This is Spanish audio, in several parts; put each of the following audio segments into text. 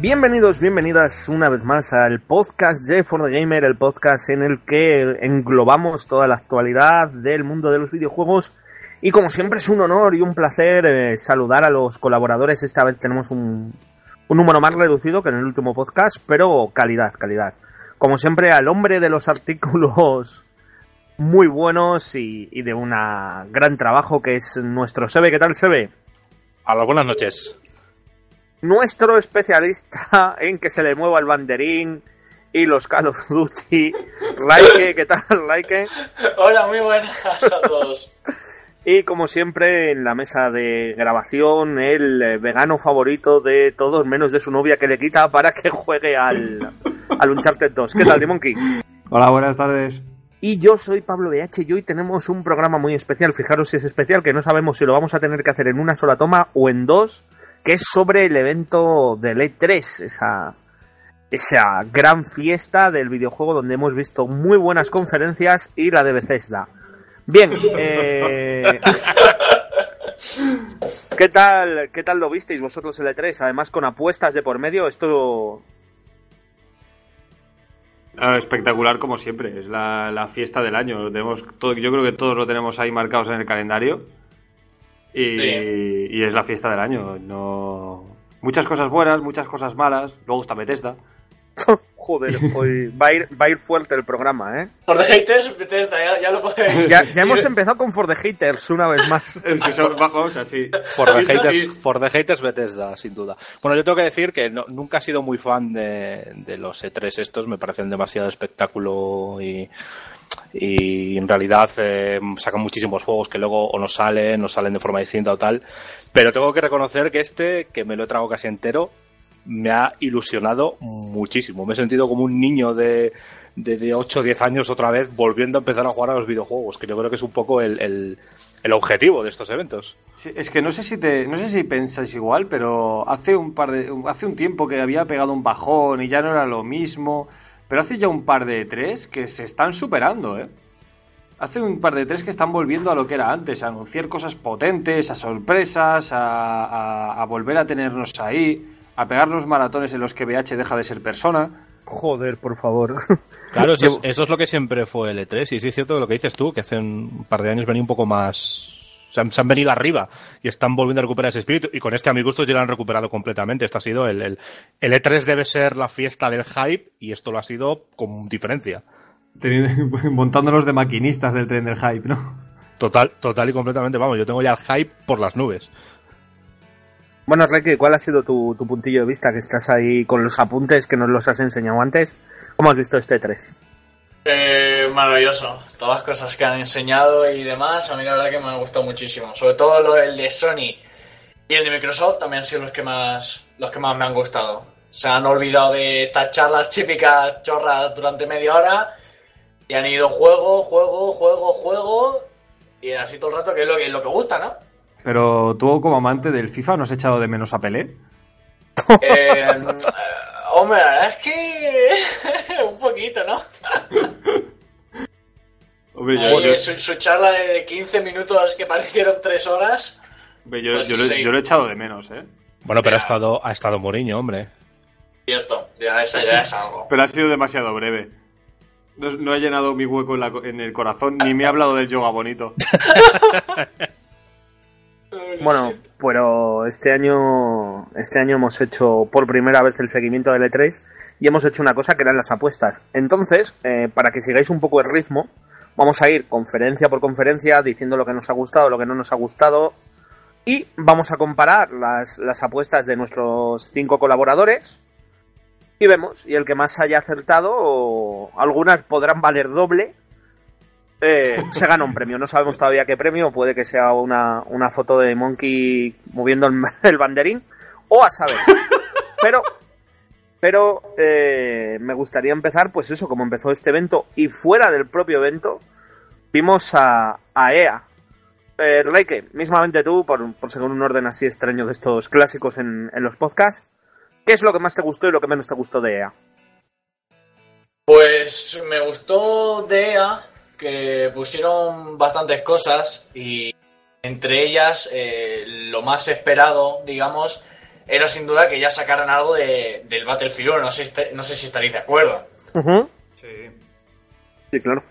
Bienvenidos, bienvenidas una vez más al podcast de For the Gamer, el podcast en el que englobamos toda la actualidad del mundo de los videojuegos. Y como siempre es un honor y un placer eh, saludar a los colaboradores. Esta vez tenemos un, un número más reducido que en el último podcast, pero calidad, calidad. Como siempre, al hombre de los artículos muy buenos y, y de un gran trabajo que es nuestro Sebe. ¿Qué tal, Sebe? Hola, buenas noches nuestro especialista en que se le mueva el banderín y los Call of Duty. Laike, ¿qué tal, Laike? Hola, muy buenas a todos. y como siempre, en la mesa de grabación, el vegano favorito de todos, menos de su novia que le quita para que juegue al, al Uncharted 2. ¿Qué tal, Dimonky? Hola, buenas tardes. Y yo soy Pablo BH y hoy tenemos un programa muy especial. Fijaros si es especial, que no sabemos si lo vamos a tener que hacer en una sola toma o en dos que es sobre el evento de E3, esa, esa gran fiesta del videojuego donde hemos visto muy buenas conferencias y la de Bethesda. Bien, eh... ¿qué tal qué tal lo visteis vosotros el E3? Además con apuestas de por medio, esto ah, espectacular como siempre, es la, la fiesta del año. Tenemos todo, yo creo que todos lo tenemos ahí marcados en el calendario. Y, es la fiesta del año. No Muchas cosas buenas, muchas cosas malas. Luego está Bethesda. Joder, hoy va a, ir, va a ir fuerte el programa, ¿eh? For the Haters, Bethesda, ya, lo podéis. Ya, ya hemos empezado con For the Haters una vez más. es que son, vamos así. For the, haters, for the Haters, Bethesda, sin duda. Bueno, yo tengo que decir que nunca he sido muy fan de, de los E3 estos. Me parecen demasiado espectáculo y y en realidad eh, sacan muchísimos juegos que luego o no salen, no salen de forma distinta o tal. Pero tengo que reconocer que este, que me lo he trago casi entero, me ha ilusionado muchísimo. Me he sentido como un niño de, de, 8 o 10 años otra vez volviendo a empezar a jugar a los videojuegos, que yo creo que es un poco el, el, el objetivo de estos eventos. es que no sé si te, no sé si pensáis igual, pero hace un par de, hace un tiempo que había pegado un bajón y ya no era lo mismo. Pero hace ya un par de tres que se están superando, ¿eh? Hace un par de tres que están volviendo a lo que era antes, a anunciar cosas potentes, a sorpresas, a, volver a tenernos ahí, a pegar los maratones en los que BH deja de ser persona. Joder, por favor. Claro, eso, eso, es lo que siempre fue el E3. Y sí es cierto lo que dices tú, que hace un par de años venía un poco más se han, venido arriba y están volviendo a recuperar ese espíritu. Y con este, a mi gusto, ya lo han recuperado completamente. Esto ha sido el, el, el E3 debe ser la fiesta del hype y esto lo ha sido con diferencia. Montándolos de maquinistas del tren del hype, ¿no? Total, total y completamente. Vamos, yo tengo ya el hype por las nubes. Bueno, Reque, ¿cuál ha sido tu, tu, puntillo de vista? Que estás ahí con los apuntes que nos los has enseñado antes. ¿Cómo has visto este 3? Eh, maravilloso. Todas las cosas que han enseñado y demás, a mí la verdad que me ha gustado muchísimo. Sobre todo lo, el de Sony y el de Microsoft también han sido los que más, los que más me han gustado. Se han olvidado de estas charlas típicas chorras durante media hora y han ido juego, juego, juego, juego y así todo el rato que es lo que, lo que gusta, ¿no? Pero tú como amante del FIFA no has echado de menos a Pelé. Eh, Hombre, la verdad es que. un poquito, ¿no? Hombre, su, charla de 15 minutos que parecieron 3 horas. Hombre, yo, pues yo, lo, he echado de menos, ¿eh? Bueno, pero ha estado, ha estado Mourinho, hombre. Cierto, ya es, ya es algo. Pero ha sido demasiado breve. No, no ha llenado mi hueco en, la, en el corazón, ni me ha hablado del yoga bonito. Bueno, pero este año, este año hemos hecho por primera vez el seguimiento del E3 y hemos hecho una cosa que eran las apuestas. Entonces, eh, para que sigáis un poco el ritmo, Vamos a ir conferencia por conferencia diciendo lo que nos ha gustado, lo que no nos ha gustado. Y vamos a comparar las, las apuestas de nuestros cinco colaboradores. Y vemos, y el que más haya acertado, algunas podrán valer doble, eh, se gana un premio. No sabemos todavía qué premio, puede que sea una, una foto de Monkey moviendo el, banderín, o a saber. Pero, pero eh, me gustaría empezar, pues eso, como empezó este evento, y fuera del propio evento, vimos a, EA. Eh, Reike, mismamente tú, por, por seguir un orden así extraño de estos clásicos en, en los podcasts, ¿qué es lo que más te gustó y lo que menos te gustó de E EA? Pues me gustó de EA que pusieron bastantes cosas y entre ellas eh, lo más esperado, digamos, era sin duda que ya sacaran algo de, del Battlefield 1. No sé, si est- no sé si estaréis de acuerdo. Sí. Sí, claro.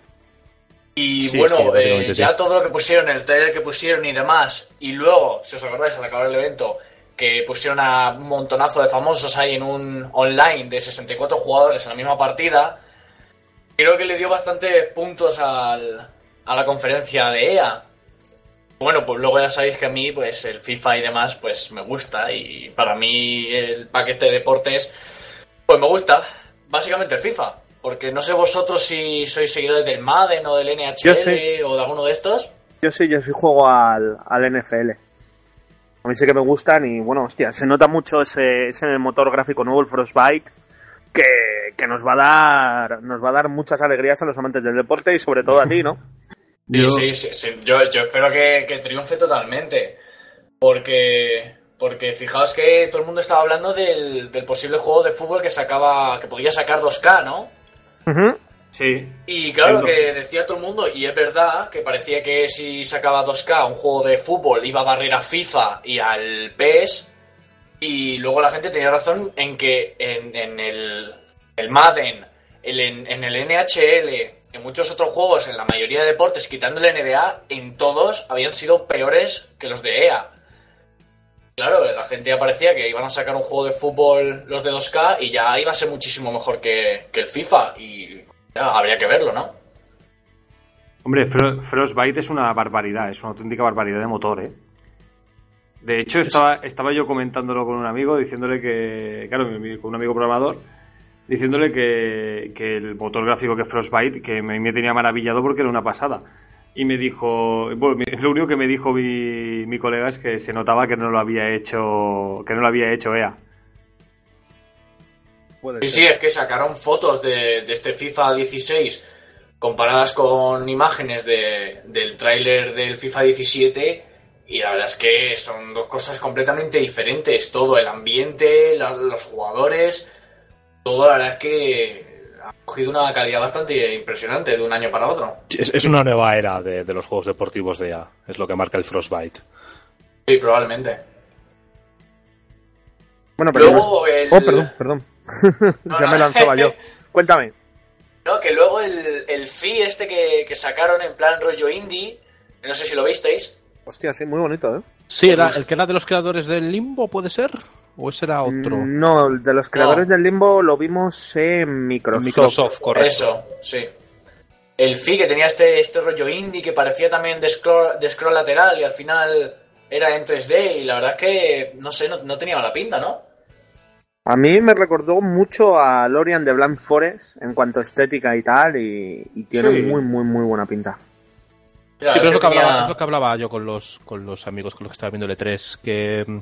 Y Sí, bueno, sí, eh, ya todo lo que pusieron, el trailer que pusieron y demás, y luego, si os acordáis, al acabar el evento, que pusieron a un montonazo de famosos ahí en un online de 64 jugadores en la misma partida, creo que le dio bastantes puntos al- a la conferencia de EA. Bueno, pues luego ya sabéis que a mí, pues el FIFA y demás, pues me gusta, y para mí el paquete de deportes, pues me gusta, básicamente el FIFA. Porque no sé vosotros si sois seguidores del Madden o del NHL sí. o de alguno de estos. Yo sí, yo sí juego al, al NFL. A mí sí que me gustan y bueno, hostia, se nota mucho ese, ese motor gráfico nuevo, el Frostbite, que, que nos va a dar nos va a dar muchas alegrías a los amantes del deporte y sobre todo a ti, ¿no? Sí, Yo- sí, sí, sí. Yo, yo espero que, que triunfe totalmente. Porque, porque fijaos que todo el mundo estaba hablando del, del posible juego de fútbol que sacaba, que podía sacar 2K, ¿no? Sí. Y claro, Entiendo. que decía todo el mundo, y es verdad, que parecía que si sacaba 2K un juego de fútbol iba a barrer a FIFA y al PES. Y luego la gente tenía razón en que en, en el, Madden, en, el NHL, en muchos otros juegos, en la mayoría de deportes, quitando el NBA, en todos habían sido peores que los de EA. Claro, la gente ya parecía que iban a sacar un juego de fútbol los de 2K y ya iba a ser muchísimo mejor que, que el FIFA. Y ya, habría que verlo, ¿no? Hombre, Fro- Frostbite es una barbaridad, es una auténtica barbaridad de motor, ¿eh? De hecho, estaba, estaba yo comentándolo con un amigo, diciéndole que, claro, con un amigo programador, diciéndole que, que el motor gráfico que es Frostbite, que me, me tenía maravillado porque era una pasada. Y me dijo, bueno, lo único que me dijo mi, mi colega es que se notaba que no lo había hecho, que no lo había hecho EA. Sí, sí, es que sacaron fotos de, de este FIFA 16 comparadas con imágenes de- del tráiler del FIFA 17 y la verdad es que son dos cosas completamente diferentes. Todo el ambiente, la- los jugadores, todo la verdad es que ha cogido una calidad bastante impresionante de un año para otro. Es, es una nueva era de, de los juegos deportivos de EA, es lo que marca el Frostbite. Sí, probablemente. Bueno, pero Luego no- el... Oh, perdón, perdón. No, ya no. me lanzaba yo. Cuéntame. No, que luego el, el FI este que, que sacaron en plan rollo indie, no sé si lo visteis. Hostia, sí, muy bonito, ¿eh? Sí, era el que era de los creadores del Limbo, ¿puede ser? ¿O ese era otro? No, el de los creadores No. del Limbo lo vimos en Microsoft. Microsoft, correcto. Eso, sí. El FI que tenía este, este rollo indie que parecía también de scroll, de scroll lateral y al final era en 3D y la verdad es que, no sé, no, no tenía mala pinta, ¿no? A mí me recordó mucho a Lorian de Blind Forest en cuanto a estética y tal, y, y tiene Sí. muy, muy, muy buena pinta. Sí, pero es lo, que tenía- hablaba, es lo que hablaba yo con los, con los amigos con los que estaba viendo el E3, que mm,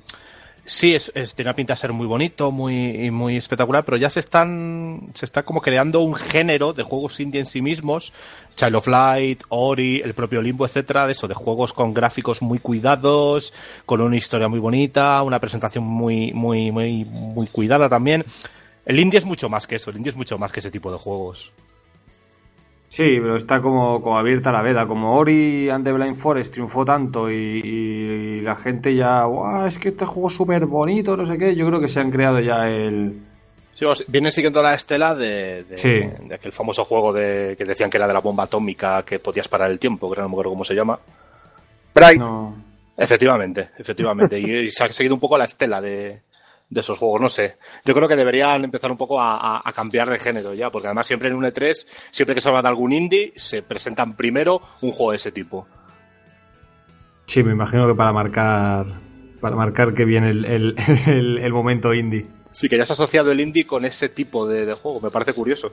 sí, es, es- tiene pinta de ser muy bonito, muy, muy espectacular, pero ya se están, se está como creando un género de juegos indie en sí mismos, Child of Light, Ori, el propio Limbo, etcétera, de eso, de juegos con gráficos muy cuidados, con una historia muy bonita, una presentación muy, muy, muy, muy cuidada también. El indie es mucho más que eso, el indie es mucho más que ese tipo de juegos. Sí, pero está como, como abierta la veda. Como Ori and the Blind Forest triunfó tanto y, y la gente ya, "Guau, es que este juego es súper bonito, no sé qué. Yo creo que se han creado ya el. Sí, vamos, vienen siguiendo la estela de, de, Sí. de aquel famoso juego de, que decían que era de la bomba atómica que podías parar el tiempo, que no me acuerdo cómo se llama. Bright, No. Efectivamente, efectivamente. y, y se ha seguido un poco la estela de, de esos juegos, no sé. Yo creo que deberían empezar un poco a, a, cambiar de género ya, porque además siempre en un E3, siempre que se habla de algún indie, se presentan primero un juego de ese tipo. Sí, me imagino que para marcar para marcar que viene el, el, el, momento indie. Sí, que ya se ha asociado el indie con ese tipo de, de juego, me parece curioso.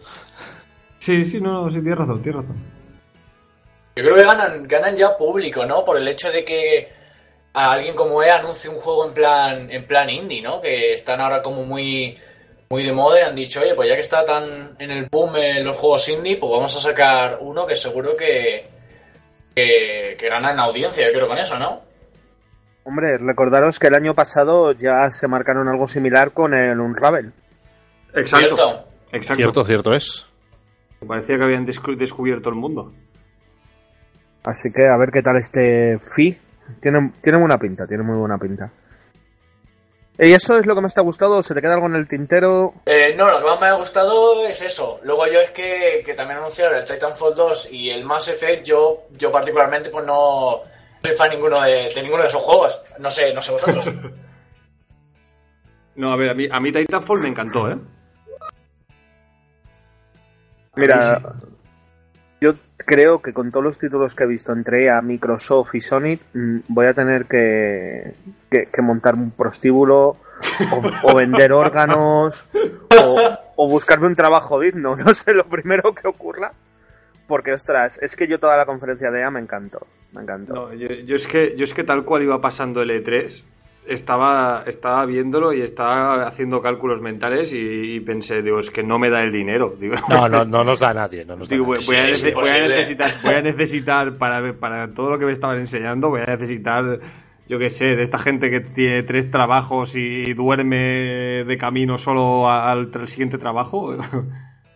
Sí, sí, no, sí, tienes razón, tienes razón. Yo creo que ganan, ganan ya público, ¿no? Por el hecho de que a alguien como E anuncie un juego en plan, en plan indie, ¿no? Que están ahora como muy, muy de moda y han dicho, oye, pues ya que está tan en el boom en los juegos indie, pues vamos a sacar uno que seguro que, que, que gana en audiencia, yo creo, con eso, ¿no? Hombre, recordaros que el año pasado ya se marcaron algo similar con el Unravel. Exacto. ¿Cierto? Exacto. Cierto, cierto es. Parecía que habían descu- descubierto el mundo. Así que a ver qué tal este Fi. Tiene, tiene buena pinta, tiene muy buena pinta. ¿Y eso es lo que más te ha gustado? ¿Se te queda algo en el tintero? Eh, no, lo que más me ha gustado es eso. Luego yo es que, que también anunciaron el Titanfall 2 y el Mass Effect, yo, yo particularmente pues no soy fan ninguno de, de ninguno de esos juegos. No sé, no sé vosotros. No, a ver, a mí, a mí Titanfall me encantó, ¿eh? Mira, creo que con todos los títulos que he visto entre EA, Microsoft y Sony, mm, voy a tener que, que, que montar un prostíbulo o, o vender órganos o, o buscarme un trabajo digno. No sé, lo primero que ocurra. Porque, ostras, es que yo toda la conferencia de EA me encantó. Me encantó. No, yo, yo es que, yo es que tal cual iba pasando el E3, estaba, estaba viéndolo y estaba haciendo cálculos mentales y, y pensé, digo, es que no me da el dinero. Digo, No, no, no nos da a nadie. No nos da Digo, voy, nadie. voy a, Sí, voy necesitar, voy a necesitar para, ver- para todo lo que me estaban enseñando, voy a necesitar, yo qué sé, de esta gente que tiene tres trabajos y duerme de camino solo al, siguiente trabajo.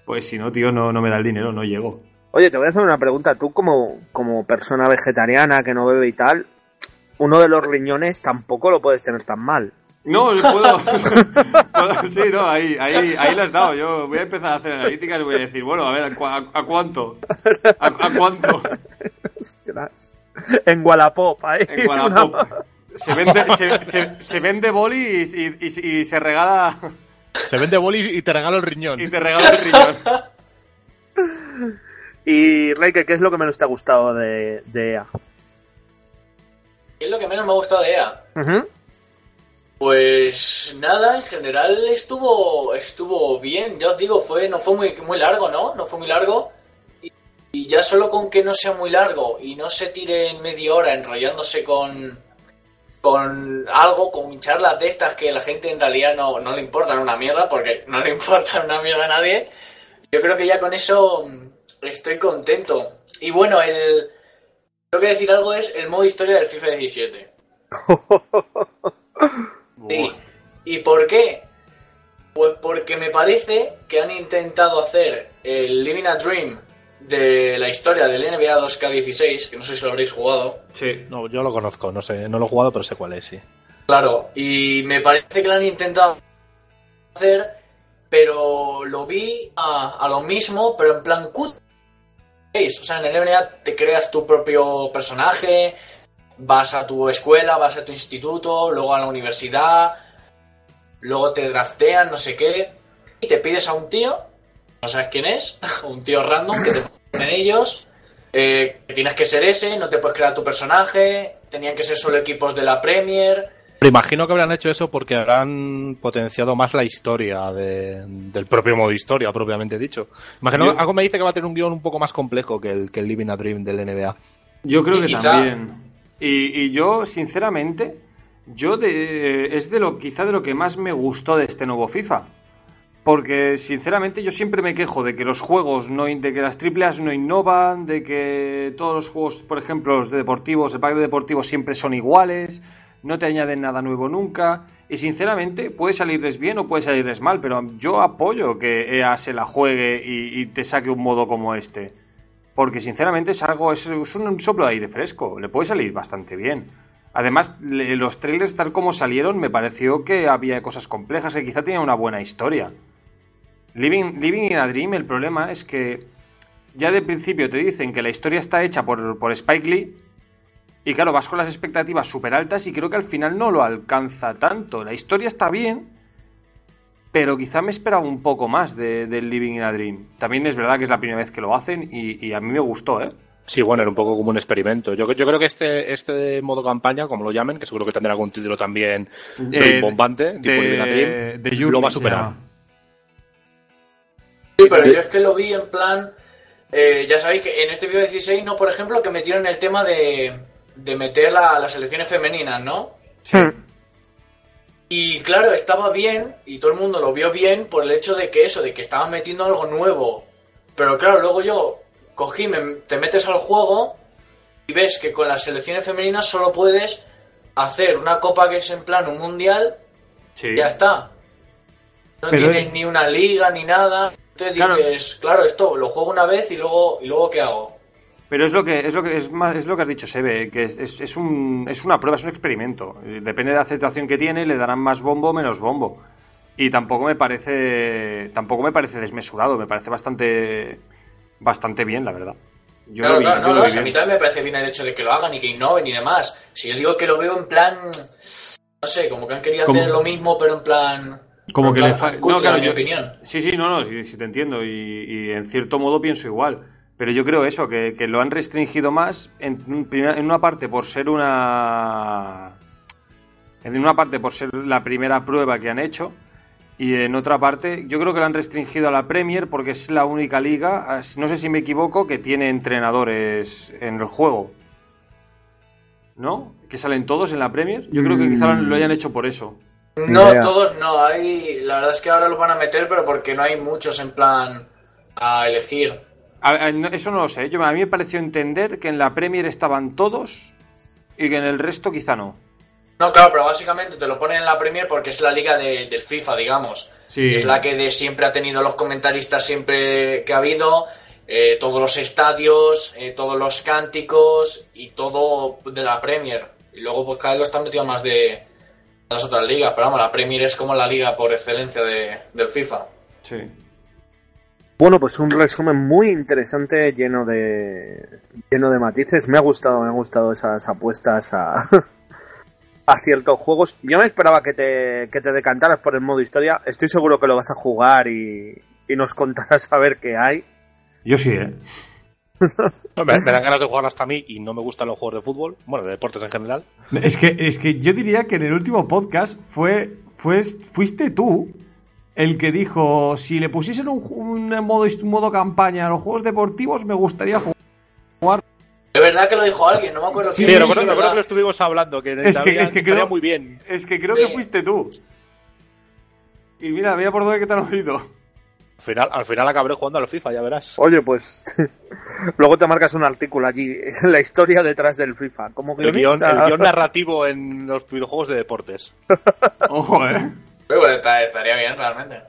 Pues si no, tío, no, no me da el dinero, no llego. Oye, te voy a hacer una pregunta. Tú, como, como persona vegetariana que no bebe y tal, uno de los riñones tampoco lo puedes tener tan mal. No, puedo. puedo- sí, no, ahí, ahí, ahí lo has dado. Yo voy a empezar a hacer analíticas y voy a decir, bueno, a ver, ¿a, cu- a- a cuánto? ¿A, a cuánto? Ostras. En Wallapop, ahí. En Wallapop. Se vende, se, se- se vende boli y, y- y- y se regala Se vende boli y te regalo el riñón. y te regala el riñón. Y Reike, ¿qué es lo que menos te ha gustado de, de EA? ¿Qué es lo que menos me ha gustado de EA? Pues nada, en general estuvo estuvo bien. Ya os digo, fue no fue muy muy largo, ¿no? No fue muy largo. Y, y ya solo con que no sea muy largo y no se tire en media hora enrollándose con con algo, con charlas de estas que la gente en realidad no, no le importan una mierda, porque no le importan una mierda a nadie. Yo creo que ya con eso mm, estoy contento. Y bueno, el tengo que decir algo es el modo historia del FIFA 17. Sí. ¿Y por qué? Pues porque me parece que han intentado hacer el Living a Dream de la historia del NBA 2K16, que no sé si lo habréis jugado. Sí. No, yo lo conozco, no sé, no lo he jugado, pero sé cuál es, sí. Claro, y me parece que lo han intentado hacer, pero lo vi a, a lo mismo, pero en plan cut. O sea, en el NBA te creas tu propio personaje, vas a tu escuela, vas a tu instituto, luego a la universidad, luego te draftean, no sé qué, y te pides a un tío, no sabes quién es, un tío random que te ponen ellos, eh, tienes que ser ese, no te puedes crear tu personaje, tenían que ser solo equipos de la Premier. Pero imagino que habrán hecho eso porque habrán potenciado más la historia de- del propio modo historia, propiamente dicho. Imagino, Yo- algo me dice que va a tener un guion un poco más complejo que el, que el Living a Dream del NBA. Yo creo Y que quizá- también. Y, y yo, sinceramente, yo de, es de lo quizá de lo que más me gustó de este nuevo FIFA. Porque, sinceramente, yo siempre me quejo de que los juegos, no, in- de que las AAA no innovan, de que todos los juegos, por ejemplo, los de deportivos, el pack de deportivos siempre son iguales, no te añaden nada nuevo nunca. Y, sinceramente, puede salirles bien o puede salirles mal, pero yo apoyo que EA se la juegue y, te saque un modo como este. Porque sinceramente es algo, es, un soplo de aire fresco, le puede salir bastante bien. Además, los trailers tal como salieron me pareció que había cosas complejas, que quizá tenía una buena historia. Living, Living in a Dream, el problema es que ya de principio te dicen que la historia está hecha por Spike Lee y claro, vas con las expectativas súper altas y creo que al final no lo alcanza tanto. La historia está bien, pero quizá me esperaba un poco más de, del Living in a Dream. También es verdad que es la primera vez que lo hacen y, y a mí me gustó, ¿eh? Sí, bueno, era un poco como un experimento. Yo, yo creo que este, este modo campaña, como lo llamen, que seguro que tendrá algún título también Eh, bombante, tipo Living in a Dream, de, de lo va a superar. Sí, pero yo es que lo vi en plan. eh, ya sabéis que en este video 16, ¿no? Por ejemplo, que metieron el tema de, de meter la- las selecciones femeninas, ¿no? Y claro, estaba bien, y todo el mundo lo vio bien por el hecho de que eso, de que estaban metiendo algo nuevo. Pero claro, luego yo cogí, me- te metes al juego y ves que con las selecciones femeninas solo puedes hacer una copa que es en plan un mundial Sí. y ya está. No Pero tienes es- ni una liga ni nada. Entonces Claro. dices, claro, esto lo juego una vez y luego, y luego ¿qué hago? Pero es lo que es lo que es más es lo que has dicho Sebe, que es, es, es un, es una prueba, es un experimento. Depende de la aceptación que tiene, le darán más bombo o menos bombo. Y tampoco me parece tampoco me parece desmesurado, me parece bastante bastante bien, la verdad. Yo claro, lo vi, claro, yo no, lo no, vi si a mí también me parece bien el hecho de que lo hagan y que innoven y demás. Si yo digo que lo veo en plan, no sé, como que han querido hacer lo mismo, pero en plan... Como en que plan le fa- cutre, no, claro, en mi yo- opinión. Sí, sí, no, no, sí, sí te entiendo y, y en cierto modo pienso igual. Pero yo creo eso, que, que lo han restringido más en, en una parte por ser una... En una parte por ser la primera prueba que han hecho y en otra parte yo creo que lo han restringido a la Premier porque es la única liga, no sé si me equivoco, que tiene entrenadores en el juego. ¿No? Que salen todos en la Premier. Yo creo que quizá lo, hayan hecho por eso. No, todos no, hay... La verdad es que ahora lo van a meter, pero porque no hay muchos en plan a elegir. A- a- no, eso no lo sé. Yo, a mí me pareció entender que en la Premier estaban todos y que en el resto quizá no. No, claro, pero básicamente te lo ponen en la Premier porque es la liga de- del FIFA, digamos. Sí. Es la que de siempre ha tenido los comentaristas siempre que ha habido, eh, todos los estadios, eh, todos los cánticos y todo de la Premier. Y luego pues cada vez lo están metiendo más de las otras ligas, pero vamos, la Premier es como la liga por excelencia de, del FIFA. Sí. Bueno, pues un resumen muy interesante, lleno de lleno de matices. Me ha gustado, me ha gustado esas apuestas a, a ciertos juegos. Yo me esperaba que te, que te decantaras por el modo historia. Estoy seguro que lo vas a jugar y, y nos contarás a ver qué hay. Yo sí, ¿eh? Me, me dan ganas de jugar hasta a mí y no me gustan los juegos de fútbol, bueno, de deportes en general. Es que, es que yo diría que en el último podcast fue, fue fuiste tú el que dijo, si le pusiesen un, un modo, un modo campaña a los juegos deportivos, me gustaría jugar. Es verdad que lo dijo alguien, no me acuerdo Sí, quién, recuerdo, es recuerdo que lo estuvimos hablando, que, Es que- es que estaría creo- muy bien. Es que creo Sí. que fuiste tú. Y mira, mira por dónde que te han oído. Al final, al final acabaré jugando al FIFA, ya verás. Oye, pues luego te marcas un artículo allí, la historia detrás del FIFA. Como El guion, el guion narrativo en los videojuegos de deportes. Ojo, ¿eh? Está- estaría bien realmente.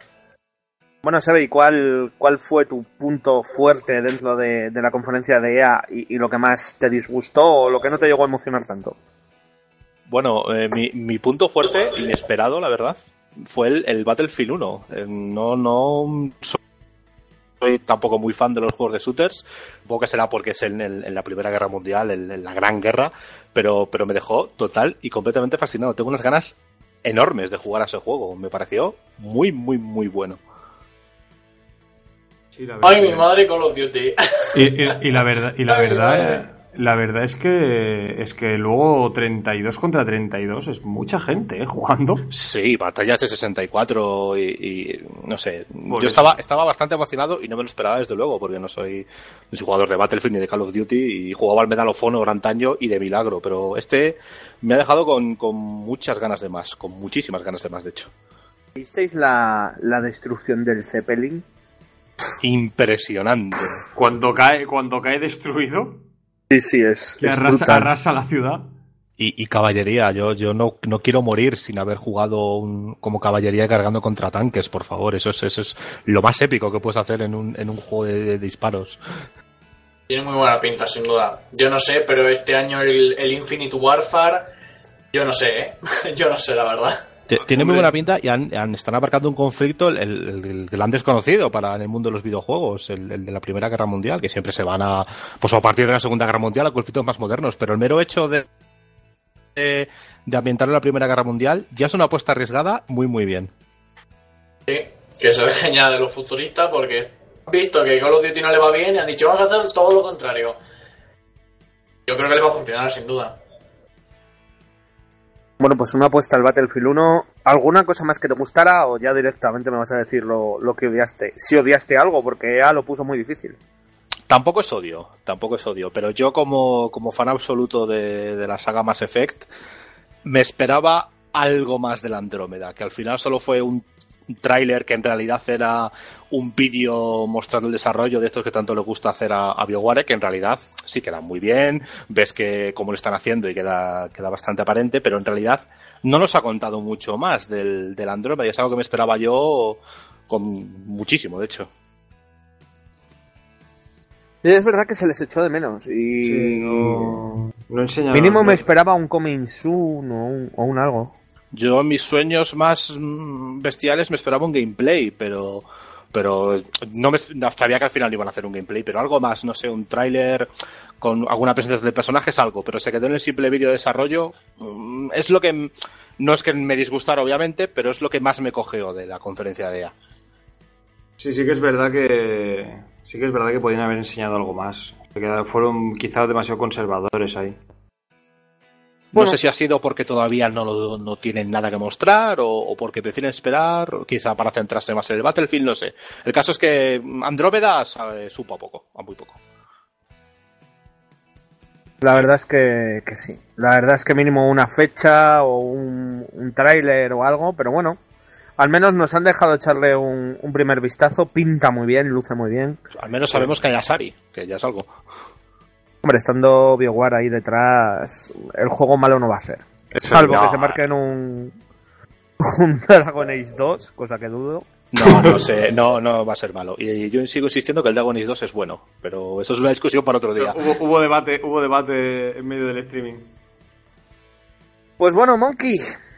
Bueno, Sebe, ¿y cuál, cuál fue tu punto fuerte dentro de, de la conferencia de EA y, y lo que más te disgustó o lo que no te llegó a emocionar tanto? Bueno, eh, mi, mi punto fuerte, inesperado, la verdad, fue el, el Battlefield 1. Eh, no, no soy, soy tampoco muy fan de los juegos de shooters. Supongo que será porque es en, el- en la Primera Guerra Mundial, en, en la Gran Guerra, pero, pero me dejó total y completamente fascinado. Tengo unas ganas enormes de jugar a ese juego. Me pareció muy, muy, muy bueno. Sí, la verdad. Ay, mi madre Call of Duty. Y, y- y la verdad, y la verdad, la verdad es que es que luego 32 contra 32 es mucha gente ¿eh? jugando. Sí, batallas de 64 y, y no sé. Por yo eso. estaba, estaba bastante emocionado y no me lo esperaba desde luego, porque no soy, no soy jugador de Battlefield ni de Call of Duty y jugaba al Medal of Honor antaño y de milagro, pero este me ha dejado con, con muchas ganas de más, con muchísimas ganas de más, de hecho. ¿Visteis la, la destrucción del Zeppelin? Impresionante. Cuando cae, cuando cae destruido, Sí, sí, es, que es arrasa, la ciudad. Y, y caballería, yo, yo no, no quiero morir sin haber jugado un- como caballería cargando contra tanques, por favor. Eso es, eso es lo más épico que puedes hacer en un, en un juego de- de disparos. Tiene muy buena pinta, sin duda. Yo no sé, pero este año el, el Infinite Warfare, yo no sé, ¿eh? yo no sé, la verdad. T- Tiene muy buena pinta y han, han- están abarcando un conflicto, el, el- el gran desconocido para en el mundo de los videojuegos, el, el de la Primera Guerra Mundial, que siempre se van a, pues a partir de la Segunda Guerra Mundial a conflictos más modernos, pero el mero hecho de, de, de ambientarlo en la Primera Guerra Mundial ya es una apuesta arriesgada muy, muy bien. Sí, que se ve genial de los futuristas porque han visto que Call of Duty no le va bien y han dicho vamos a hacer todo lo contrario. Yo creo que le va a funcionar sin duda. Bueno, pues una apuesta al Battlefield 1. ¿Alguna cosa más que te gustara o ya directamente me vas a decir lo, lo que odiaste? Si odiaste algo, porque ya lo puso muy difícil. Tampoco es odio, tampoco es odio, pero yo como, como fan absoluto de, de la saga Mass Effect me esperaba algo más de la Andrómeda, que al final solo fue un tráiler que en realidad era un vídeo mostrando el desarrollo de estos que tanto le gusta hacer a, a BioWare, que en realidad sí queda muy bien, ves que cómo lo están haciendo y queda, queda bastante aparente, pero en realidad no nos ha contado mucho más del, del Andrómeda y es algo que me esperaba yo con muchísimo, de hecho. Sí, es verdad que se les echó de menos y Sí, no, no enseñaron mínimo me esperaba un coming soon o un, o un algo. Yo mis sueños más mm, bestiales me esperaba un gameplay, pero pero no me sabía que al final iban a hacer un gameplay, pero algo más, no sé, un tráiler con alguna presencia de personajes, algo, pero se quedó en el simple vídeo de desarrollo. mm, Es lo que no es que me disgustara obviamente, pero es lo que más me cogeó de la conferencia de EA. Sí, sí que es verdad que sí que es verdad que podían haber enseñado algo más. Fueron quizás demasiado conservadores ahí. No sé si ha sido porque todavía no, lo- no tienen nada que mostrar o, o porque prefieren esperar, o quizá para centrarse más en el Battlefield, no sé. El caso es que Andrómeda supo a poco, a muy poco. La verdad es que, que sí. La verdad es que mínimo una fecha o un, un tráiler o algo, pero bueno. Al menos nos han dejado echarle un, un primer vistazo. Pinta muy bien, luce muy bien. Al menos sabemos que hay Asari, que ya es algo. Hombre, estando BioWare ahí detrás, el juego malo no va a ser. Salvo no. que se marquen un, un Dragon Age 2, cosa que dudo. No, no sé, no, no va a ser malo. Y yo sigo insistiendo que el Dragon Age 2 es bueno, pero eso es una discusión para otro día. Hubo, hubo debate, hubo debate en medio del streaming. Pues bueno, Monkey,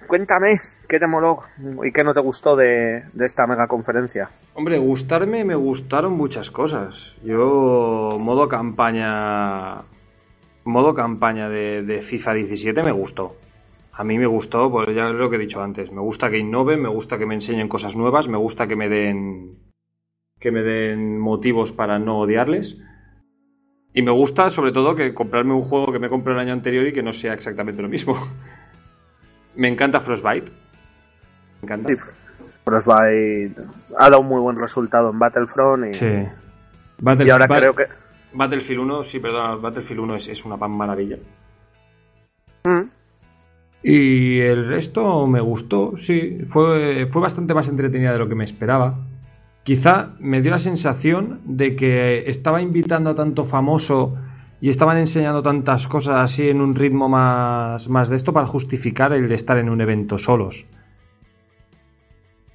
cuéntame qué te moló y qué no te gustó de, esta mega conferencia. Hombre, gustarme me gustaron muchas cosas. Yo, modo campaña. Modo campaña de, de FIFA 17 me gustó. A mí me gustó, pues ya es lo que he dicho antes. Me gusta que innoven, me gusta que me enseñen cosas nuevas, me gusta que me den. que me den motivos para no odiarles. Y me gusta, sobre todo, que comprarme un juego que me compré el año anterior y que no sea exactamente lo mismo. me encanta Frostbite. Me encanta. Sí, Frostbite ha dado un muy buen resultado en Battlefront y, Sí. y ahora creo que... Battlefield 1, sí, perdón, Battlefield 1 es, es una pan maravilla. Mm, Y el resto me gustó, sí, fue, fue bastante más entretenida de lo que me esperaba. Quizá me dio la sensación de que estaba invitando a tanto famoso y estaban enseñando tantas cosas así en un ritmo más, más de esto para justificar el estar en un evento solos.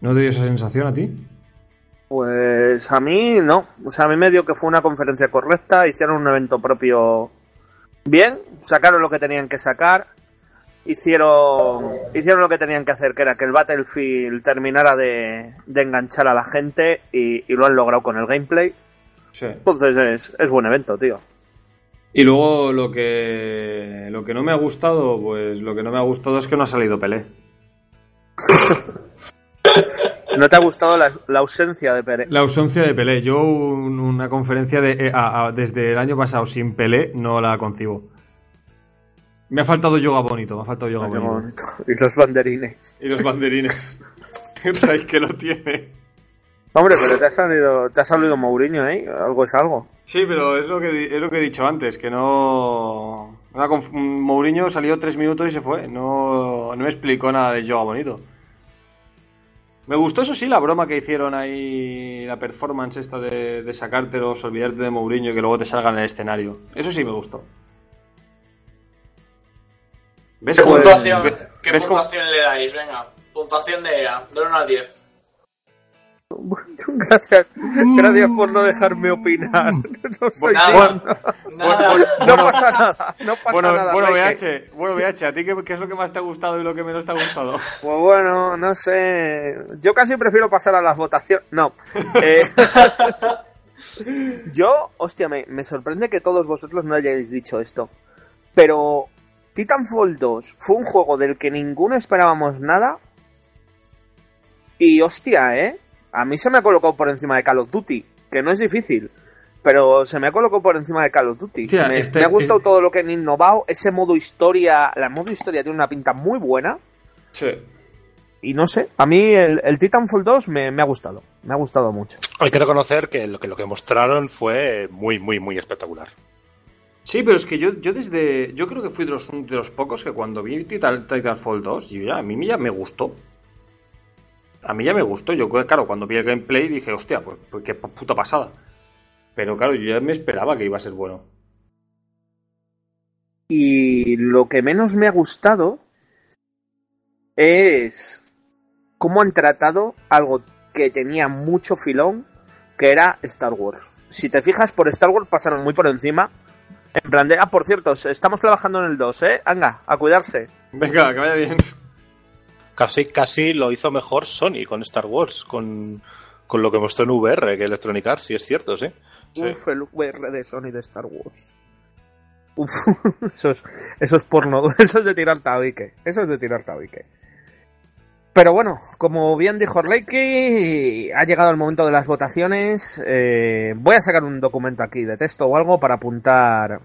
¿No te dio esa sensación a ti? Pues a mí no. O sea, a mí me dio que fue una conferencia correcta, hicieron un evento propio bien, sacaron lo que tenían que sacar, hicieron, hicieron lo que tenían que hacer, que era que el Battlefield terminara de, de enganchar a la gente y, y lo han logrado con el gameplay. Sí. Entonces es, es buen evento, tío. Y luego lo que lo que no me ha gustado, pues lo que no me ha gustado es que no ha salido Pelé. ¿No te ha gustado la, la ausencia de Pérez? La ausencia de Pelé. Yo un- una conferencia de eh, a- a- desde el año pasado sin Pelé no la concibo. Me ha faltado yoga bonito, me ha faltado yoga bonito. bonito. Y los banderines. Y los banderines. Que lo tiene. Hombre, pero te ha salido, te ha salido Mourinho, ¿eh? Algo es algo. Sí, pero es lo que es lo que he dicho antes, que no una Mourinho salió tres minutos y se fue. No, no me explicó nada de yoga bonito. Me gustó eso sí la broma que hicieron ahí, la performance esta de, de sacártelos, olvidarte de Mourinho y que luego te salga en el escenario. Eso sí me gustó. ¿Ves ¿Qué puntuación, ¿qué ves puntuación le dais? Venga, puntuación de EA, de 1 al 10. Gracias, gracias por no dejarme opinar. No soy Nada, digno. nada. No pasa nada, no pasa Bueno, nada. bueno. BH, bueno, BH, ¿a ti qué, qué es lo que más te ha gustado y lo que menos te ha gustado? Pues bueno, no sé. Yo casi prefiero pasar a las votaciones. No. Eh, yo, hostia, me, me sorprende que todos vosotros no hayáis dicho esto. Pero Titanfall 2 fue un juego del que ninguno esperábamos nada. Y hostia, ¿eh? A mí se me ha colocado por encima de Call of Duty, que no es difícil, pero se me ha colocado por encima de Call of Duty. Tía, me, este- me ha gustado este- todo lo que han innovado, ese modo historia, la modo historia tiene una pinta muy buena. Sí. Y no sé, a mí el, el Titanfall 2 me, me ha gustado, me ha gustado mucho. Hay que reconocer que lo que, lo que mostraron fue muy, muy, muy espectacular. Sí, pero es que yo, yo desde. Yo creo que fui de los, de los pocos que cuando vi Titan- Titanfall 2, yo ya, a mí ya me gustó. A mí ya me gustó. Yo, claro, cuando vi el gameplay dije, hostia, pues, pues qué puta pasada. Pero claro, yo ya me esperaba que iba a ser bueno. Y lo que menos me ha gustado es cómo han tratado algo que tenía mucho filón, que era Star Wars. Si te fijas, por Star Wars pasaron muy por encima. En plan de, ah, por cierto, estamos trabajando en el 2, ¿eh? Anga, a cuidarse. Venga, que vaya bien. Casi, casi lo hizo mejor Sony con Star Wars, con, con lo que mostró en VR que Electronic Arts, si es cierto, sí. Uf, el VR de Sony de Star Wars. Uf, eso es, eso es porno, eso es de tirar tabique, eso es de tirar tabique. Pero bueno, como bien dijo Reiki, ha llegado el momento de las votaciones. eh, voy a sacar un documento aquí de texto o algo para apuntar,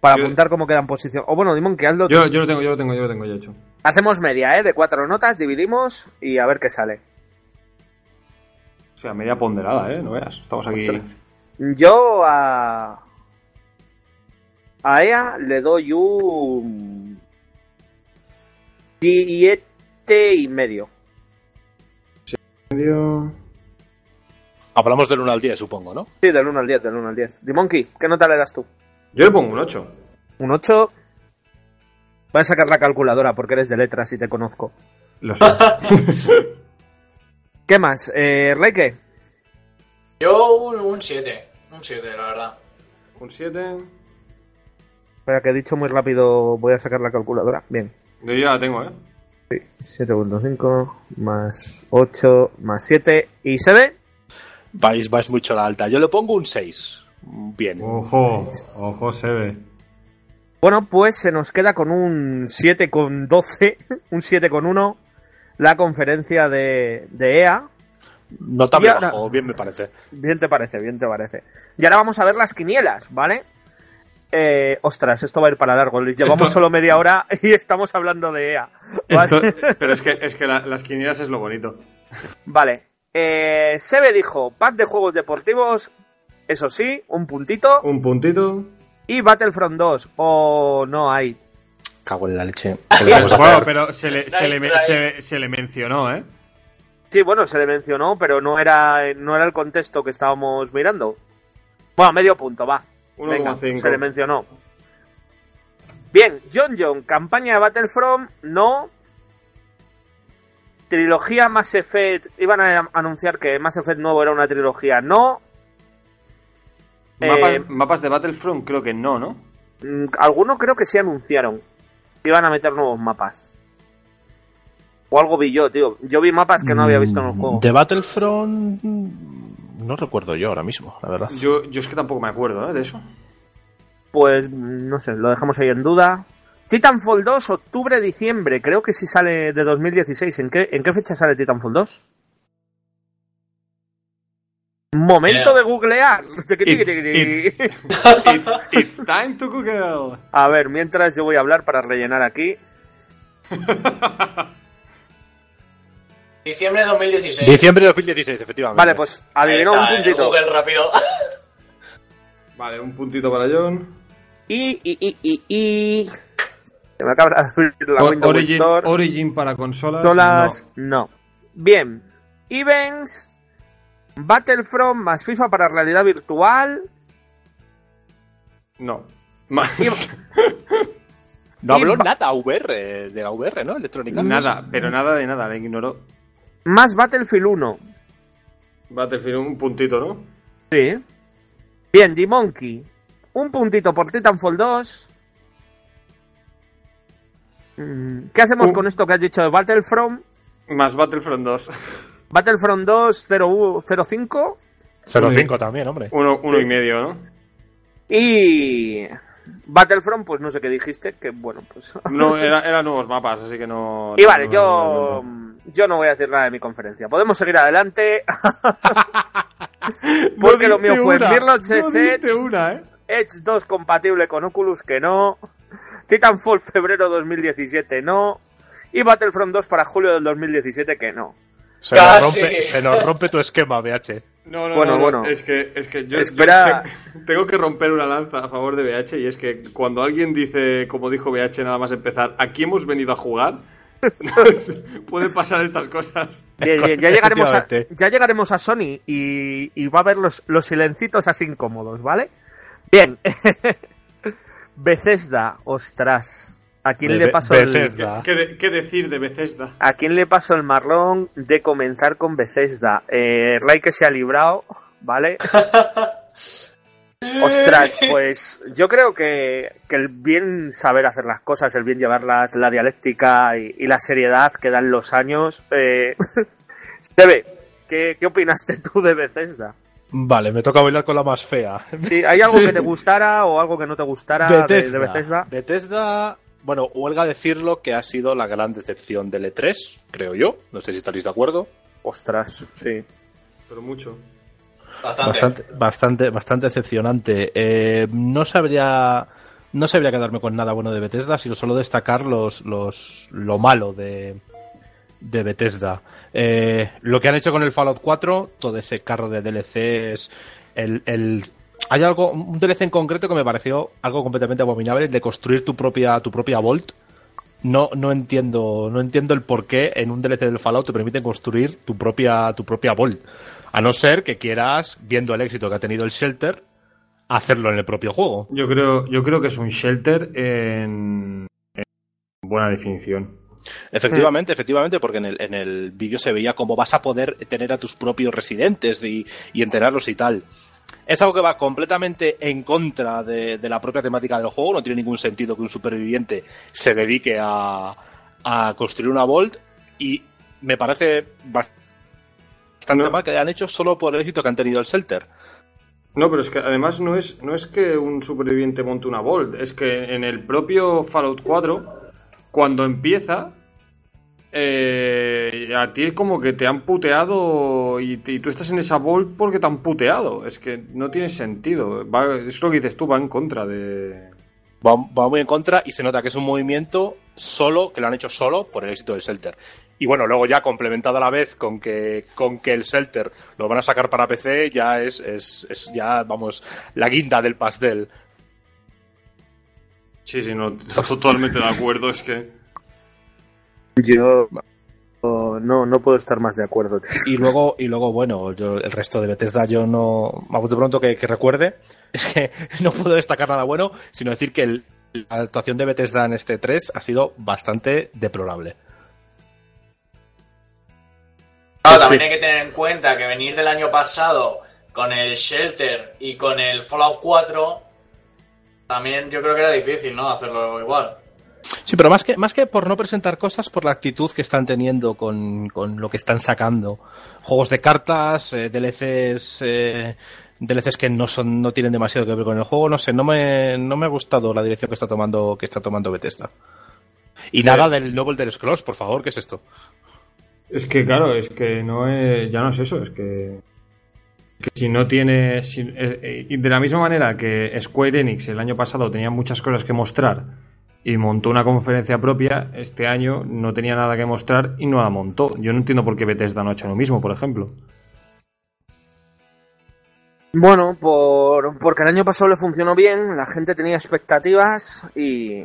para Yo- apuntar cómo quedan posición. O bueno, Dimon, que hazlo. Yo, yo lo tengo, yo lo tengo, yo lo tengo ya hecho. Hacemos media, ¿eh? De cuatro notas, dividimos y a ver qué sale. O sea, media ponderada, ¿eh? No veas. Estamos aquí. Ostras. Yo a. A EA le doy un. Siete y medio. Medio... Hablamos del 1 al 10, supongo, ¿no? Sí, del 1 al 10, del 1 al 10. Dimonkey, ¿qué nota le das tú? Yo le pongo un 8. Un 8. Voy a sacar la calculadora porque eres de letras y te conozco. Lo sé. ¿Qué más? Eh, Reike, Yo un 7. Un 7, la verdad. un 7. espera que he dicho muy rápido, voy a sacar la calculadora. Bien. Yo ya la tengo, ¿eh? 7.5 más 8 más 7 y se ve. Vais, vais mucho a la alta. Yo le pongo un 6. Bien. Ojo, ojo, se ve. Bueno, pues se nos queda con un 7 con 12, un 7 con 1, la conferencia de, de EA. Notable Y ahora- bajo, bien me parece. Bien te parece, bien te parece. Y ahora vamos a ver las quinielas, ¿vale? Eh, ostras, esto va a ir para largo. Llevamos Esto- solo media hora y estamos hablando de EA. ¿vale? Esto- pero es que, es que la- las quinielas es lo bonito. Vale. Eh, Sebe dijo, pack de juegos deportivos, eso sí, un puntito. Un puntito. Y Battlefront 2, o no hay. Cago en la leche. ¿Qué le vamos a Bueno, pero se le, se, le, se- se le mencionó, ¿eh? Sí, bueno, se le mencionó, pero no era, no era el contexto que estábamos mirando. Bueno, medio punto, va. Venga, 1,5. se le mencionó. Bien, John John, campaña de Battlefront, no. Trilogía Mass Effect, iban a anunciar que Mass Effect nuevo era una trilogía, no. Mapas, Eh, mapas de Battlefront creo que no, ¿no? Mm, Algunos creo que sí anunciaron que iban a meter nuevos mapas. O algo vi yo, tío. Yo vi mapas que no había visto en el juego. De Battlefront. mm, No recuerdo yo ahora mismo, la verdad. Yo, yo es que tampoco me acuerdo, ¿eh? De eso. Pues mm, no sé, lo dejamos ahí en duda. Titanfall 2, octubre-diciembre. Creo que sí sale de 2016. ¿En qué, ¿En qué fecha sale Titanfall 2? Momento Yeah. de googlear. It's, it's, it's time to Google. A ver, mientras yo voy a hablar para rellenar aquí. Diciembre de 2016. Diciembre de 2016, efectivamente. Vale, pues adivinó un el puntito. Google rápido. Vale, un puntito para John. Y, y, y, y, y... Se me acaba de abrir la O- Windows Origin, Store. Origin para consolas. Todas no. Bien. Events. Battlefront más FIFA para realidad virtual. No. no. Ma- No habló nada VR, de la VR, ¿no? Electronic Arts. nada, pero nada de nada, le ignoró. Más Battlefield 1. Battlefield, un puntito, ¿no? Sí. Bien, D-Monkey. Un puntito por Titanfall 2. Mm, ¿Qué hacemos Uh. con esto que has dicho de Battlefront? Más Battlefront 2. Battlefront 2 0, 05 05 también, hombre. Uno, uno y medio, ¿no? y Battlefront, pues no sé qué dijiste, que bueno, pues... No, era, eran nuevos mapas, así que no. y vale, no- yo, no- yo no voy a decir nada de mi conferencia. Podemos seguir adelante. Porque lo mío fue Mirror's Edge, una, ¿eh? Edge 2 compatible con Oculus, que no. Titanfall febrero 2017, no. Y Battlefront 2 para julio del 2017, que no. Se nos, rompe, se nos rompe tu esquema, BH. No, no, Bueno, no, no, bueno. Es que, es que yo, Espera. yo te- tengo que romper una lanza a favor de BH y es que cuando alguien dice, como dijo BH nada más empezar, aquí hemos venido a jugar, pueden pasar estas cosas. Bien, bien, ya llegaremos a, ya llegaremos a Sony y, y va a haber los, los silencitos así incómodos, ¿vale? Bien. Bethesda, ostras. ¿A quién le pasó el ¿Qué, de- qué decir de Bethesda? ¿A quién le pasó el marrón de comenzar con Bethesda? Eh, Ray que se ha librado, ¿vale? Ostras, pues yo creo que, que el bien saber hacer las cosas, el bien llevarlas, la dialéctica y, y la seriedad que dan los años. Eh... ¿qué, ¿qué opinaste tú de Bethesda? Vale, me toca bailar con la más fea. Sí, ¿Hay algo que te gustara o algo que no te gustara de- Bethesda. de Bethesda? Bethesda, bueno, huelga decirlo que ha sido la gran decepción del E3, creo yo. No sé si estaréis de acuerdo. Ostras, sí. Pero mucho. Bastante. Bastante, bastante, bastante decepcionante. Eh, no sabría. No sabría quedarme con nada bueno de Bethesda, sino solo destacar los, los, lo malo de, de Bethesda. Eh, lo que han hecho con el Fallout 4, todo ese carro de DLCs, el, el, hay algo, un DLC en concreto que me pareció algo completamente abominable, el de construir tu propia, tu propia Vault. No, no entiendo, no entiendo el por qué en un DLC del Fallout te permiten construir tu propia, tu propia Vault. A no ser que quieras, viendo el éxito que ha tenido el Shelter, hacerlo en el propio juego. Yo creo, yo creo que es un shelter en, en buena definición. Efectivamente, efectivamente, porque en el, en el vídeo se veía cómo vas a poder tener a tus propios residentes y, y entrenarlos y tal. Es algo que va completamente en contra de, de la propia temática del juego. No tiene ningún sentido que un superviviente se dedique a, a construir una Vault y me parece bastante No. mal que hayan hecho solo por el éxito que han tenido el Shelter. No, pero es que además no es, no es que un superviviente monte una Vault, es que en el propio Fallout 4, cuando empieza, eh, a ti es como que te han puteado y, y tú estás en esa Vault porque te han puteado. Es que no tiene sentido. Va- es lo que dices tú, va en contra de... va, va muy en contra y se nota que es un movimiento solo, que lo han hecho solo por el éxito del Shelter. Y bueno, luego ya complementado a la vez con que, con que el Shelter lo van a sacar para PC, ya es, es, es ya, vamos, la guinda del pastel. Sí, sí, no, totalmente de acuerdo, es que... Yo no, no puedo estar más de acuerdo. Y luego, y luego bueno, yo, el resto de Bethesda yo no, de pronto que, que recuerde, es que no puedo destacar nada bueno, sino decir que el- la actuación de Bethesda en este 3 ha sido bastante deplorable. Claro, Pues también sí. hay que tener en cuenta que venir del año pasado con el Shelter y con el Fallout 4, también yo creo que era difícil, ¿no? Hacerlo igual. Sí, pero más que, más que por no presentar cosas, por la actitud que están teniendo con, con lo que están sacando. Juegos de cartas, eh, DLCs, eh, DLCs que no son, no tienen demasiado que ver con el juego, no sé, no me, no me ha gustado la dirección que está tomando, que está tomando Bethesda. Y nada del nuevo Elder Scrolls, por favor, ¿qué es esto? Es que claro, es que no es, ya no es eso, es que, que si no tiene, si- eh, eh, y de la misma manera que Square Enix el año pasado tenía muchas cosas que mostrar y montó una conferencia propia, este año no tenía nada que mostrar y no la montó. Yo no entiendo por qué Bethesda no ha hecho lo mismo, por ejemplo. Bueno, por, porque el año pasado le funcionó bien, la gente tenía expectativas y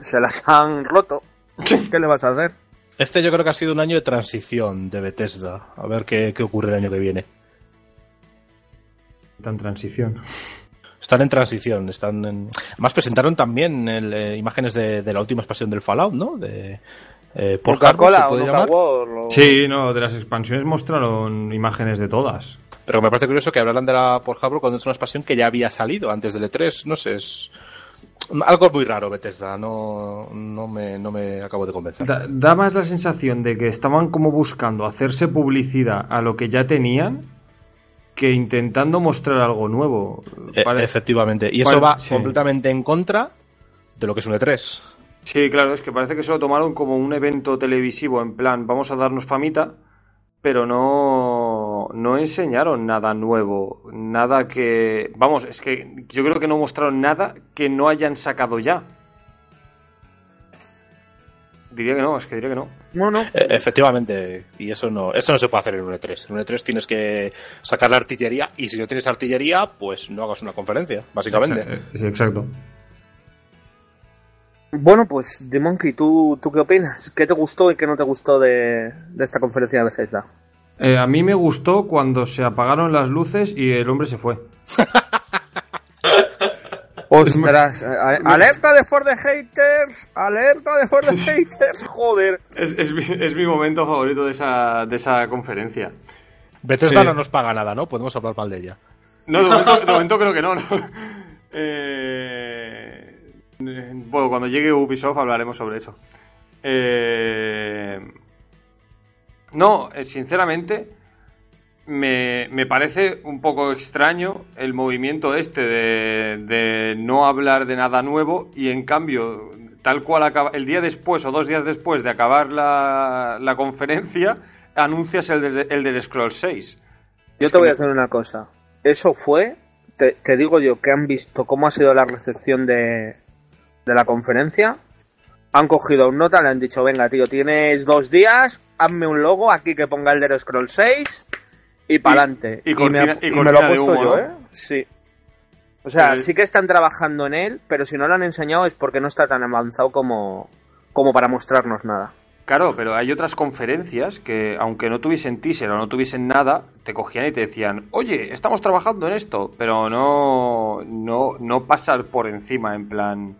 se las han roto. ¿Qué le vas a hacer? Este yo creo que ha sido un año de transición de Bethesda. A ver qué, qué ocurre el año que viene. En transición. Están en transición, están en... Además presentaron también el, eh, imágenes de, de la última expansión del Fallout, ¿no? De eh, Harbor, Coca-Cola ¿se o? World Sí, no, de las expansiones mostraron imágenes de todas. Pero me parece curioso que hablaran de la Port Harbor cuando es una expansión que ya había salido antes del E3. No sé, es algo muy raro Bethesda, no, no, me, no me acabo de convencer. Da, da más la sensación de que estaban como buscando hacerse publicidad a lo que ya tenían que intentando mostrar algo nuevo. Pare- efectivamente, y eso va sí. completamente en contra de lo que es un E3. Sí, claro, es que parece que se lo tomaron como un evento televisivo, en plan, vamos a darnos famita, pero no, no enseñaron nada nuevo, nada que... Vamos, es que yo creo que no mostraron nada que no hayan sacado ya. Diría que no, es que diría que no. No, no. Eh, efectivamente, y eso no, eso no se puede hacer en un E3. En un E3 tienes que sacar la artillería y si no tienes artillería, pues no hagas una conferencia, básicamente. Sí, exacto. Bueno, pues, The Monkey, ¿tú, ¿tú qué opinas? ¿Qué te gustó y qué no te gustó de, de esta conferencia de Bethesda? Eh, a mí me gustó cuando se apagaron las luces y el hombre se fue. Ostras, a- alerta de For the Haters, alerta de For the Haters, joder. Es, es mi, es mi momento favorito de esa, de esa conferencia. Bethesda Sí. no nos paga nada, ¿no? Podemos hablar mal de ella. No, de momento, de momento creo que no. ¿no? Eh, eh, bueno, cuando llegue Ubisoft hablaremos sobre eso. Eh, no, eh, sinceramente, me, me parece un poco extraño el movimiento este de, de no hablar de nada nuevo y en cambio, tal cual acaba, el día después o dos días después de acabar la, la conferencia, anuncias el de, el de Scroll 6. Yo te voy a decir una cosa. Eso fue, te, te digo yo, que han visto cómo ha sido la recepción de, de la conferencia. Han cogido un nota, le han dicho, venga tío, tienes dos días, hazme un logo aquí que ponga el de Scroll 6 y cortina- me, y me lo he puesto humo, yo, ¿no? ¿eh? Sí. O sea, Pero- sí que están trabajando en él, pero si no lo han enseñado es porque no está tan avanzado como, como para mostrarnos nada. Claro, pero hay otras conferencias que, aunque no tuviesen teaser o no tuviesen nada, te cogían y te decían, oye, estamos trabajando en esto, pero no, no, no pasar por encima, en plan,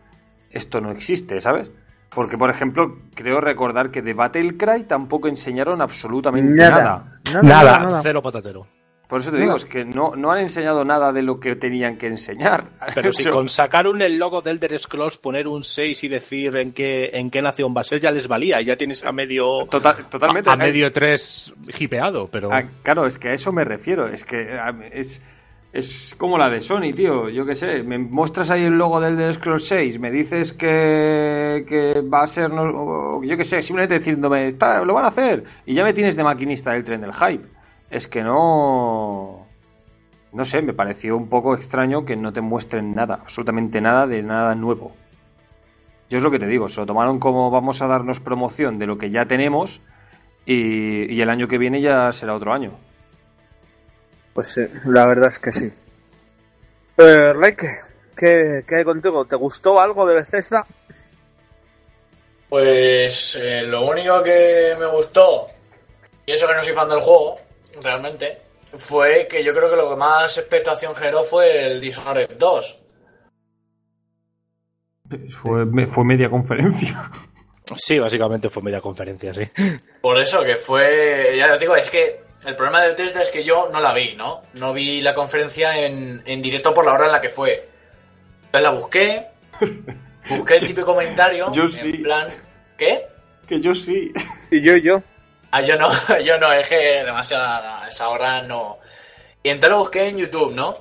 esto no existe, ¿sabes? Porque, por ejemplo, creo recordar que de Battlecry tampoco enseñaron absolutamente nada. Nada. Nada, nada. cero patatero. Por eso te Nada. digo, es que no, no han enseñado nada de lo que tenían que enseñar. Pero si con sacar un el logo del Elder Scrolls, poner un 6 y decir en qué, en qué nación va a ser, ya les valía. Ya tienes a medio. Total- totalmente. A, a medio 3 hipeado, pero. Ah, claro, es que a eso me refiero. Es que ah, es, es como la de Sony, tío. Yo qué sé, me muestras ahí el logo del The Scroll 6, me dices que, que va a ser, no- yo qué sé, simplemente diciéndome, está, lo van a hacer. Y ya me tienes de maquinista del tren del hype. Es que no. No sé, me pareció un poco extraño que no te muestren nada, absolutamente nada de nada nuevo. Yo es lo que te digo, se lo tomaron como vamos a darnos promoción de lo que ya tenemos y el año que viene ya será otro año. Pues sí, la verdad es que sí. Eh, Reike, ¿qué, ¿qué hay contigo? ¿Te gustó algo de Bethesda? Pues eh, lo único que me gustó, y eso que no soy fan del juego, realmente, fue que yo creo que lo que más expectación generó fue el Dishonored 2. Fue, me- fue media conferencia. Sí, básicamente fue media conferencia, sí. Por eso que fue, ya os digo, es que el problema del Bethesda es que yo no la vi, ¿no? No vi la conferencia en, en directo por la hora en la que fue. Entonces la busqué, busqué el típico comentario, Yo en sí. plan, ¿qué? Que yo sí. Y yo y yo. Ah, yo no, yo no, es que demasiada, esa hora no. Y entonces lo busqué en YouTube, ¿no?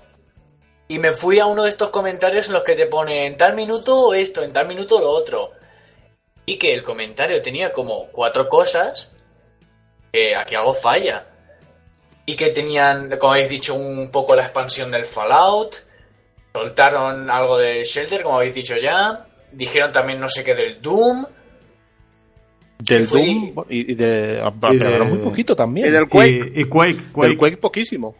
Y me fui a uno de estos comentarios en los que te pone en tal minuto esto, en tal minuto lo otro. Y que el comentario tenía como cuatro cosas que aquí algo falla. Y que tenían, como habéis dicho, un poco la expansión del Fallout. Soltaron algo de Shelter, como habéis dicho ya. Dijeron también no sé qué del Doom. Del Doom y, y de. ah, Y Pero de- muy poquito también. Y del Quake. Y, y Quake. Quake, Del Quake poquísimo.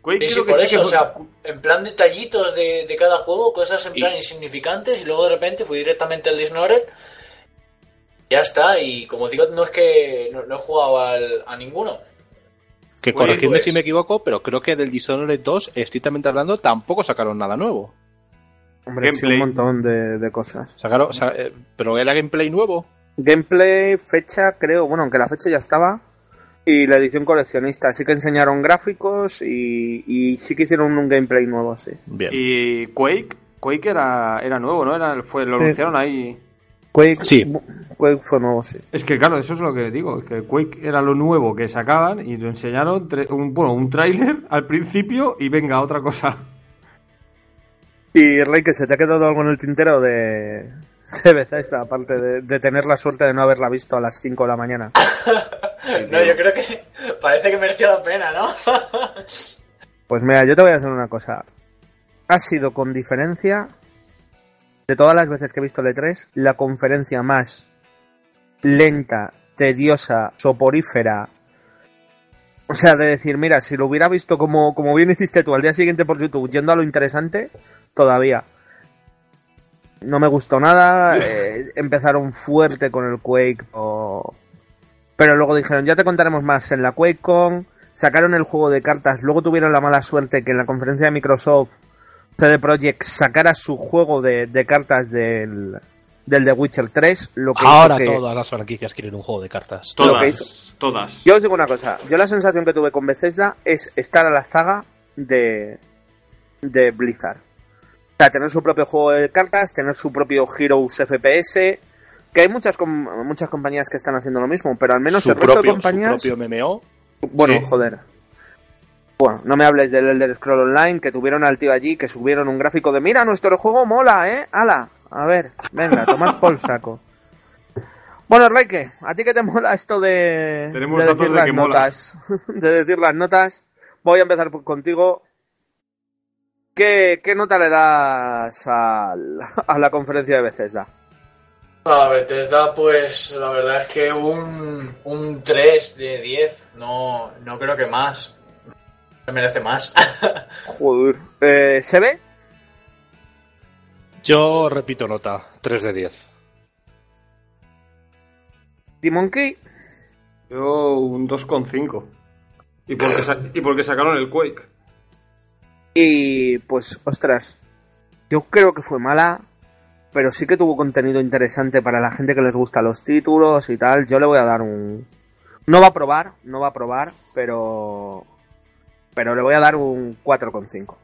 Quake Sí, sí, creo que por sí eso, que o sea, en plan detallitos de, de cada juego, cosas en Y- plan insignificantes, y luego de repente fui directamente al Dishonored. Ya está, y como digo, no es que no, no he jugado al- a ninguno. Que corregidme pues- si me equivoco, pero creo que del Dishonored 2, estrictamente hablando, tampoco sacaron nada nuevo. Hombre, sí, un montón de, de cosas. Sacaron, sa- eh, pero era gameplay nuevo. Gameplay, fecha, creo, bueno, aunque la fecha ya estaba. Y la edición coleccionista. Sí que enseñaron gráficos y, y sí que hicieron un gameplay nuevo, sí. Bien. Y Quake. Quake era, era nuevo, ¿no? Era, fue, lo anunciaron ahí. Quake, Sí. Quake fue nuevo, sí. Es que claro, eso es lo que digo, es que Quake era lo nuevo que sacaban y lo enseñaron un, bueno, un tráiler al principio y venga, otra cosa. Y Rey, que se te ha quedado algo en el tintero de, de Bethesda, aparte de, de tener la suerte de no haberla visto a las 5 de la mañana. No, yo creo que parece que mereció la pena, ¿no? Pues mira, yo te voy a decir una cosa. Ha sido con diferencia, de todas las veces que he visto el E3, la conferencia más lenta, tediosa, soporífera. O sea, de decir, mira, si lo hubiera visto como, como bien hiciste tú al día siguiente por YouTube, yendo a lo interesante, todavía. No me gustó nada. eh, empezaron fuerte con el Quake. o- Pero luego dijeron, ya te contaremos más en la QuakeCon. Sacaron el juego de cartas. Luego tuvieron la mala suerte que en la conferencia de Microsoft, CD Projekt sacara su juego de, de cartas del, del The Witcher 3. Lo que Ahora que- todas las franquicias quieren un juego de cartas. Todas. Todas. Yo os digo una cosa. Yo la sensación que tuve con Bethesda es estar a la zaga de, de Blizzard. O sea, tener su propio juego de cartas, tener su propio Heroes FPS. Que hay muchas com- muchas compañías que están haciendo lo mismo, pero al menos su el resto propio, de compañías. su propio MMO. Bueno, Sí. joder. Bueno, no me hables del Elder Scroll Online, que tuvieron al tío allí, que subieron un gráfico de mira, nuestro juego mola, ¿eh? ¡Hala! A ver, venga, tomad por saco. Bueno, Reike, ¿a ti qué te mola esto de, Tenemos de datos decir de las notas? de decir las notas. Voy a empezar por- contigo. ¿Qué, qué nota le das al- a la conferencia de Bethesda? A Bethesda, pues la verdad es que un, un 3 de 10. No, no creo que más. Se merece más. Joder. Eh, ¿Se ve? Yo repito nota, 3 de 10. ¿Dimonkey? Yo un 2,5. Y porque, sa- y porque sacaron el Quake. Y pues, ostras, yo creo que fue mala, pero sí que tuvo contenido interesante para la gente que les gusta los títulos y tal. Yo le voy a dar un... No va a probar, no va a probar, pero... Pero le voy a dar un 4,5.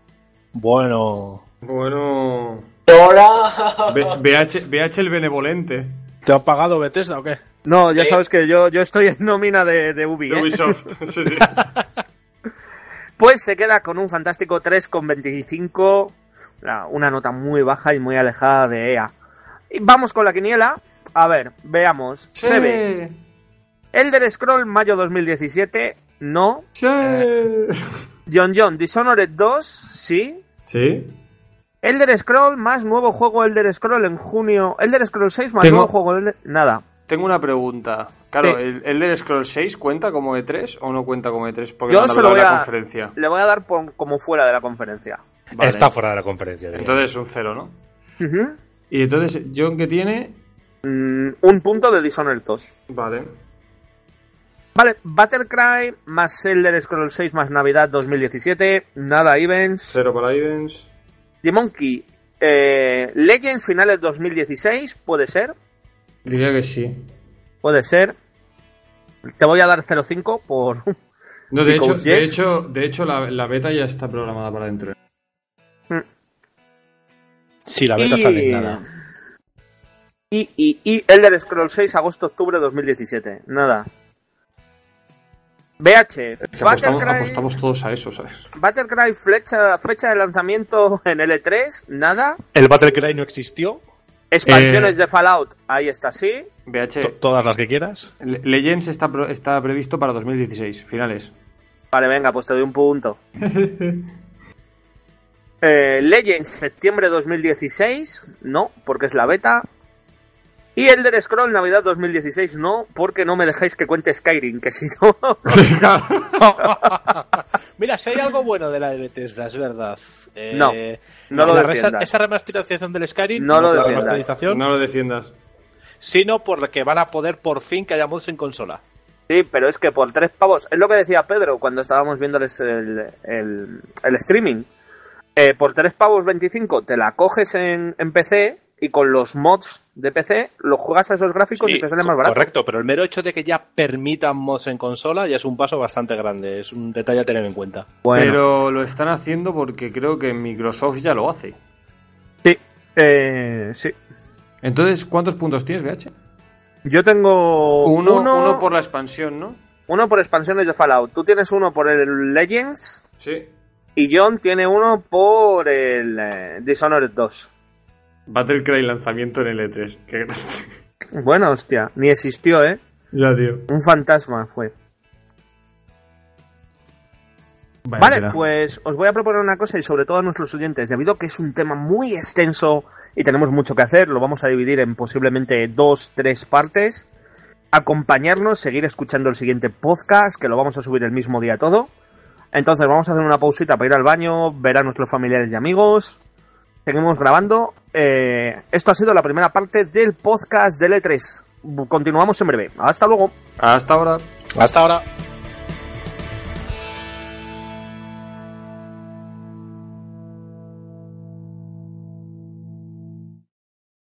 Bueno, Bueno. Ahora. B- BH, BH el benevolente. ¿te ha pagado Bethesda o qué? No, ya sabes que yo, yo estoy en nómina de, de Ubi, De ¿eh? Ubisoft. Sí, sí. Pues se queda con un fantástico 3,25. la- Una nota muy baja y muy alejada de EA. Y vamos con la quiniela. A ver, veamos. Se ve. Elder Scroll mayo 2017, no. Sí. John John Dishonored 2, sí. Sí. Elder Scroll más nuevo juego Elder Scroll en junio. Elder Scroll 6 más Tengo- nuevo juego Elder... Nada. Tengo una pregunta. Claro, Sí. ¿el el Elder Scrolls 6 cuenta como E3 o no cuenta como E3? Porque Yo no se lo voy en la a... conferencia. Le voy a dar como fuera de la conferencia. Vale. Está fuera de la conferencia. diría. Entonces un cero, ¿no? Y entonces, John que tiene. Mm, un punto de Dishonored 2. Vale. Vale, Battlecry más Elder Scroll 6 más Navidad 2017. Nada events. Cero para Ivens. The Monkey. Eh, Legends finales 2016. Puede ser. Diría que sí. Puede ser. Te voy a dar 0,5 por... No, de hecho, de hecho, de hecho la, la beta ya está programada para dentro. Sí, la beta Y- sale nada. Y, y, y Elder Scroll 6, agosto-octubre 2017. Nada. BH, Es que apostamos, Battlecry, apostamos todos a eso, ¿sabes? Battlecry fecha, fecha de lanzamiento en L3, nada. El Battlecry no existió. Expansiones Eh. de Fallout, ahí está, sí. BH, To- todas las que quieras. Le- Legends está, está previsto para 2016, finales. Vale, venga, pues te doy un punto. Eh, Legends, septiembre 2016, no, porque es la beta. Y Elder Scroll, Navidad 2016, no, porque no me dejáis que cuente Skyrim, que si no... Mira, si hay algo bueno de la de Bethesda, es verdad. Eh, No, no lo la defiendas. Esa remasterización del Skyrim, No lo la defiendas. remasterización, no lo defiendas. sino porque van a poder por fin que haya mods en consola. Sí, pero es que por tres pavos, es lo que decía Pedro cuando estábamos viendo el, el, el streaming. Eh, por tres pavos 25 te la coges en, en PC y con los mods de PC lo juegas a esos gráficos Sí, y te sale más barato. Correcto, pero el mero hecho de que ya permitan mods en consola ya es un paso bastante grande, es un detalle a tener en cuenta. Bueno, Pero lo están haciendo porque creo que Microsoft ya lo hace. sí, eh, sí. Entonces, ¿cuántos puntos tienes, BH? Yo tengo Uno, uno, uno por la expansión, ¿no? uno por expansiones de Fallout. Tú tienes uno por el Legends Sí. y John tiene uno por el eh, Dishonored 2. Battlecry lanzamiento en L3. Qué grande. Bueno, hostia, ni existió, ¿eh? Ya, tío. Un fantasma fue. Vaya Vale, tela. pues os voy a proponer una cosa y sobre todo a nuestros oyentes, debido a que es un tema muy extenso y tenemos mucho que hacer, lo vamos a dividir en posiblemente dos, tres partes. Acompañarnos, seguir escuchando el siguiente podcast, que lo vamos a subir el mismo día todo. Entonces vamos a hacer una pausita para ir al baño, ver a nuestros familiares y amigos. Seguimos grabando. Eh, esto ha sido la primera parte del podcast del E3. Continuamos en breve. Hasta luego. Hasta ahora. Hasta ahora.